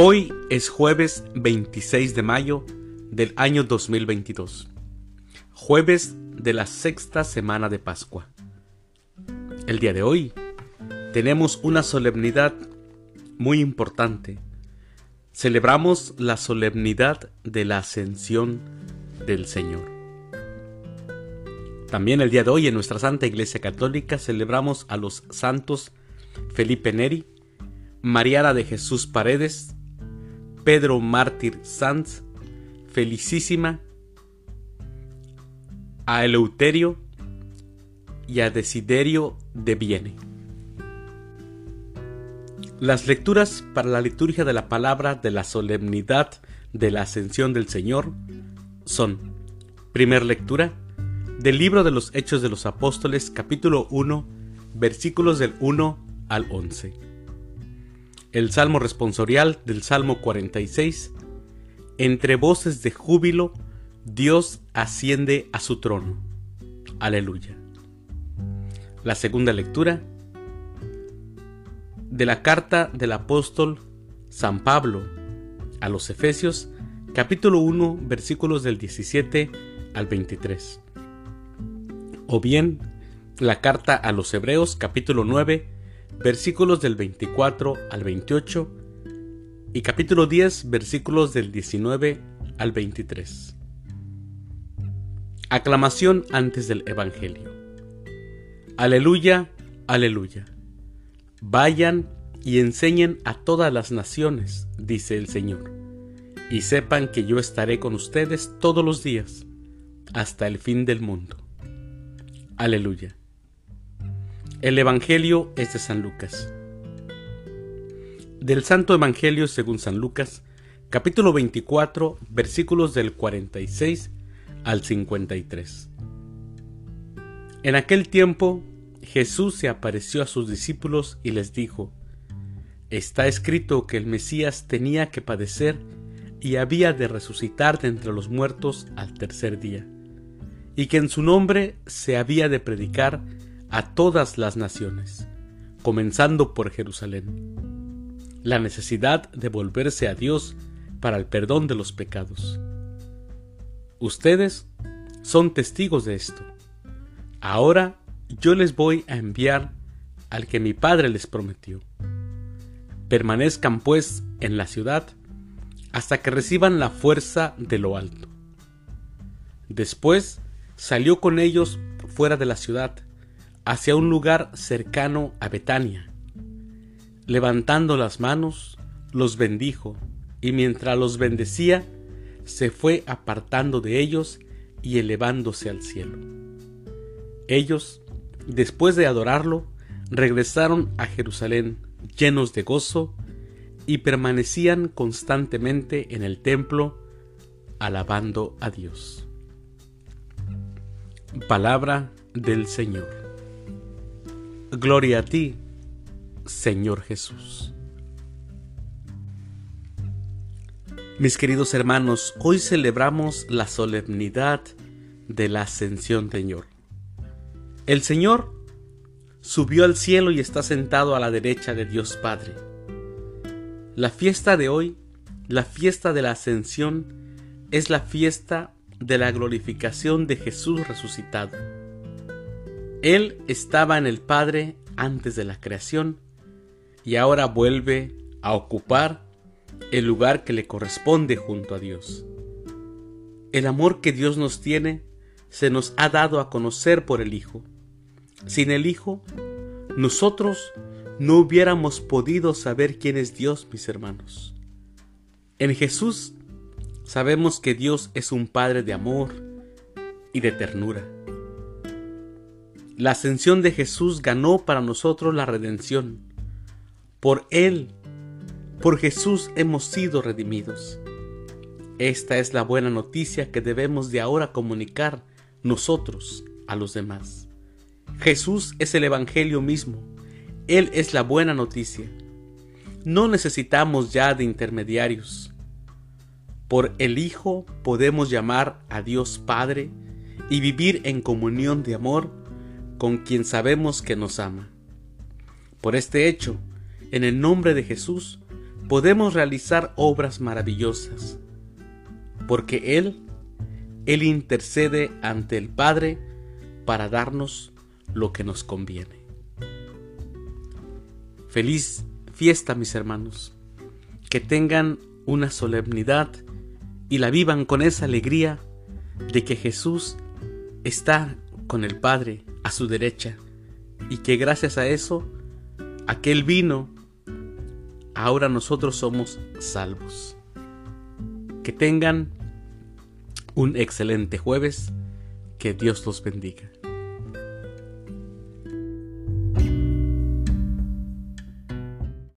Hoy es jueves 26 de mayo del año 2022, jueves de la sexta semana de Pascua. El día de hoy tenemos una solemnidad muy importante. Celebramos la solemnidad de la ascensión del Señor. También el día de hoy en nuestra Santa Iglesia Católica celebramos a los santos Felipe Neri, Mariana de Jesús Paredes, Pedro Mártir Sanz, Felicísima, a Eleuterio y a Desiderio de Viene. Las lecturas para la liturgia de la palabra de la solemnidad de la ascensión del Señor son, primer lectura, del libro de los Hechos de los Apóstoles capítulo 1, versículos del 1 al 11 el salmo responsorial del Salmo 46, entre voces de júbilo, Dios asciende a su trono. Aleluya. La segunda lectura de la carta del apóstol San Pablo a los Efesios, capítulo 1, versículos del 17 al 23. O bien la carta a los Hebreos, capítulo 9, versículos del 24 al 28 y capítulo 10 versículos del 19 al 23. Aclamación antes del Evangelio. Aleluya, aleluya. Vayan y enseñen a todas las naciones, dice el Señor, y sepan que yo estaré con ustedes todos los días, hasta el fin del mundo. Aleluya. El Evangelio es de San Lucas. Del Santo Evangelio según San Lucas, capítulo 24, versículos del 46 al 53. En aquel tiempo Jesús se apareció a sus discípulos y les dijo, Está escrito que el Mesías tenía que padecer y había de resucitar de entre los muertos al tercer día, y que en su nombre se había de predicar a todas las naciones, comenzando por Jerusalén. La necesidad de volverse a Dios para el perdón de los pecados. Ustedes son testigos de esto. Ahora yo les voy a enviar al que mi Padre les prometió. Permanezcan pues en la ciudad hasta que reciban la fuerza de lo alto. Después salió con ellos fuera de la ciudad hacia un lugar cercano a Betania. Levantando las manos, los bendijo, y mientras los bendecía, se fue apartando de ellos y elevándose al cielo. Ellos, después de adorarlo, regresaron a Jerusalén llenos de gozo y permanecían constantemente en el templo alabando a Dios. Palabra del Señor. Gloria a ti, Señor Jesús. Mis queridos hermanos, hoy celebramos la solemnidad de la ascensión Señor. El Señor subió al cielo y está sentado a la derecha de Dios Padre. La fiesta de hoy, la fiesta de la ascensión, es la fiesta de la glorificación de Jesús resucitado. Él estaba en el Padre antes de la creación y ahora vuelve a ocupar el lugar que le corresponde junto a Dios. El amor que Dios nos tiene se nos ha dado a conocer por el Hijo. Sin el Hijo, nosotros no hubiéramos podido saber quién es Dios, mis hermanos. En Jesús sabemos que Dios es un Padre de amor y de ternura. La ascensión de Jesús ganó para nosotros la redención. Por Él, por Jesús hemos sido redimidos. Esta es la buena noticia que debemos de ahora comunicar nosotros a los demás. Jesús es el Evangelio mismo. Él es la buena noticia. No necesitamos ya de intermediarios. Por el Hijo podemos llamar a Dios Padre y vivir en comunión de amor con quien sabemos que nos ama. Por este hecho, en el nombre de Jesús, podemos realizar obras maravillosas, porque Él, Él intercede ante el Padre para darnos lo que nos conviene. Feliz fiesta, mis hermanos, que tengan una solemnidad y la vivan con esa alegría de que Jesús está con el Padre a su derecha y que gracias a eso, aquel vino, ahora nosotros somos salvos. Que tengan un excelente jueves, que Dios los bendiga.